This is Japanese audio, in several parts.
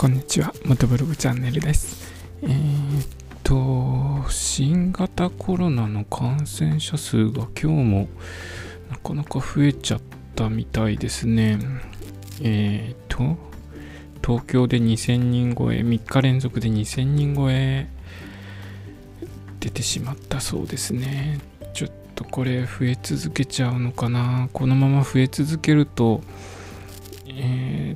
こんにちは、元ブログチャンネルです。えー、っと、新型コロナの感染者数が今日もなかなか増えちゃったみたいですね。えー、っと、東京で2000人超え、3日連続で2000人超え出てしまったそうですね。ちょっとこれ増え続けちゃうのかな。このまま増え続けると、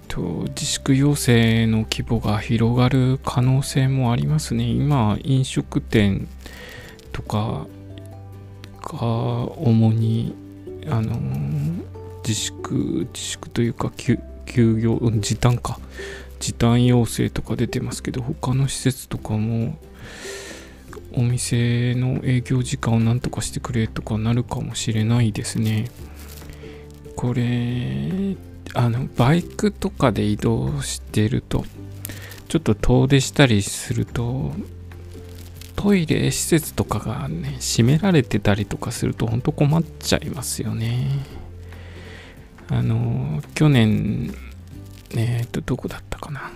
と、自粛要請の規模が広がる可能性もありますね。今、飲食店とかが主に、あの自粛、自粛というか休、休業、時短か。時短要請とか出てますけど、他の施設とかも、お店の営業時間をなんとかしてくれとかなるかもしれないですね。これ、あのバイクとかで移動してるとちょっと遠出したりするとトイレ施設とかがね閉められてたりとかすると本当困っちゃいますよね。あの去年えっ、とどこだったかな。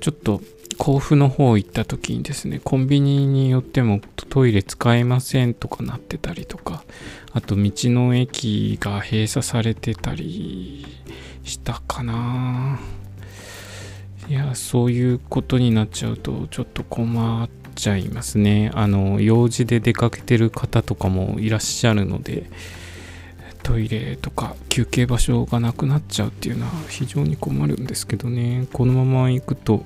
ちょっと甲府の方行った時にですねコンビニによってもトイレ使えませんとかなってたりとかあと道の駅が閉鎖されてたりしたかな。いやそういうことになっちゃうとちょっと困っちゃいますね。あの用事で出かけてる方とかもいらっしゃるのでトイレとか休憩場所がなくなっちゃうっていうのは非常に困るんですけどねこのまま行くと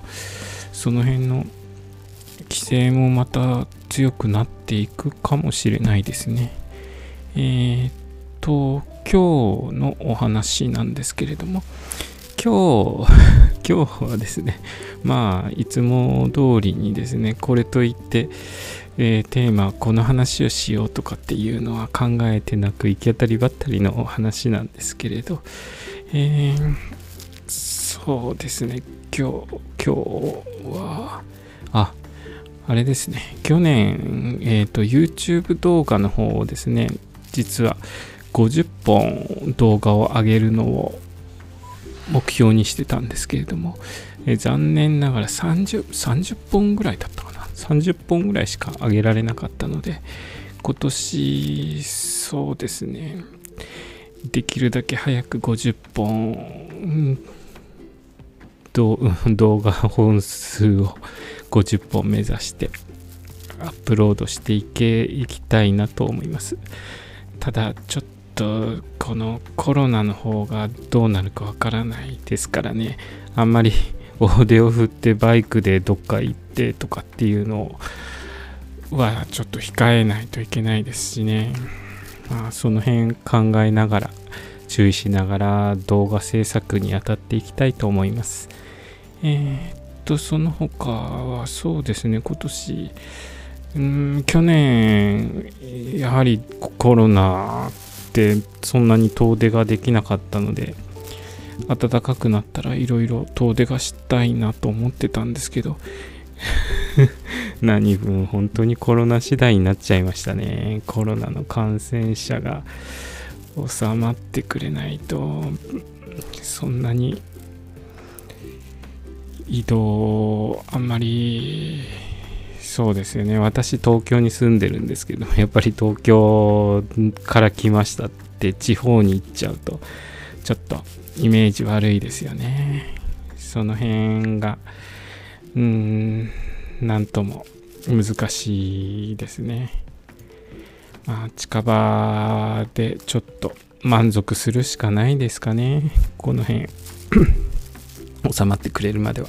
その辺の規制もまた強くなっていくかもしれないですね。えー、っと、今日のお話なんですけれども、今日、今日はですね、まあ、いつも通りにですね、これといって、えー、テーマ、この話をしようとかっていうのは考えてなく、行き当たりばったりの話なんですけれど、えー、そうですね、今日、今日は、あ、あれですね、去年、えっ、ー、と、YouTube 動画の方をですね、実は50本動画を上げるのを目標にしてたんですけれども、えー、残念ながら30、30本ぐらいだったかな。30本ぐらいしか上げられなかったので、今年、そうですね、できるだけ早く50本、動画本数を50本目指してアップロードしていけいきたいなと思います。ただちょっとこのコロナの方がどうなるかわからないですからね。あんまり大手を振ってバイクでどっか行ってとかっていうのはちょっと控えないといけないですしね。まあその辺考えながら注意しながら動画制作に当たっていきたいと思います。えー、っと、その他はそうですね、今年、うん去年、やはりコロナってそんなに遠出ができなかったので、暖かくなったらいろいろ遠出がしたいなと思ってたんですけど、何分本当にコロナ次第になっちゃいましたね。コロナの感染者が収まってくれないと、そんなに移動あんまりそうですよね。私東京に住んでるんですけどやっぱり東京から来ましたって地方に行っちゃうと。ちょっとイメージ悪いですよね。その辺がうーんなんとも難しいですね。まあ近場でちょっと満足するしかないですかね。この辺。収まってくれるまでは。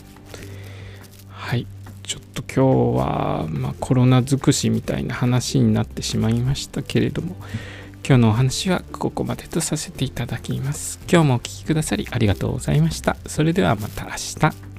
はい。ちょっと今日は、まあ、コロナ尽くしみたいな話になってしまいましたけれども今日のお話はここまでとさせていただきます。今日もお聴きくださりありがとうございました。それではまた明日。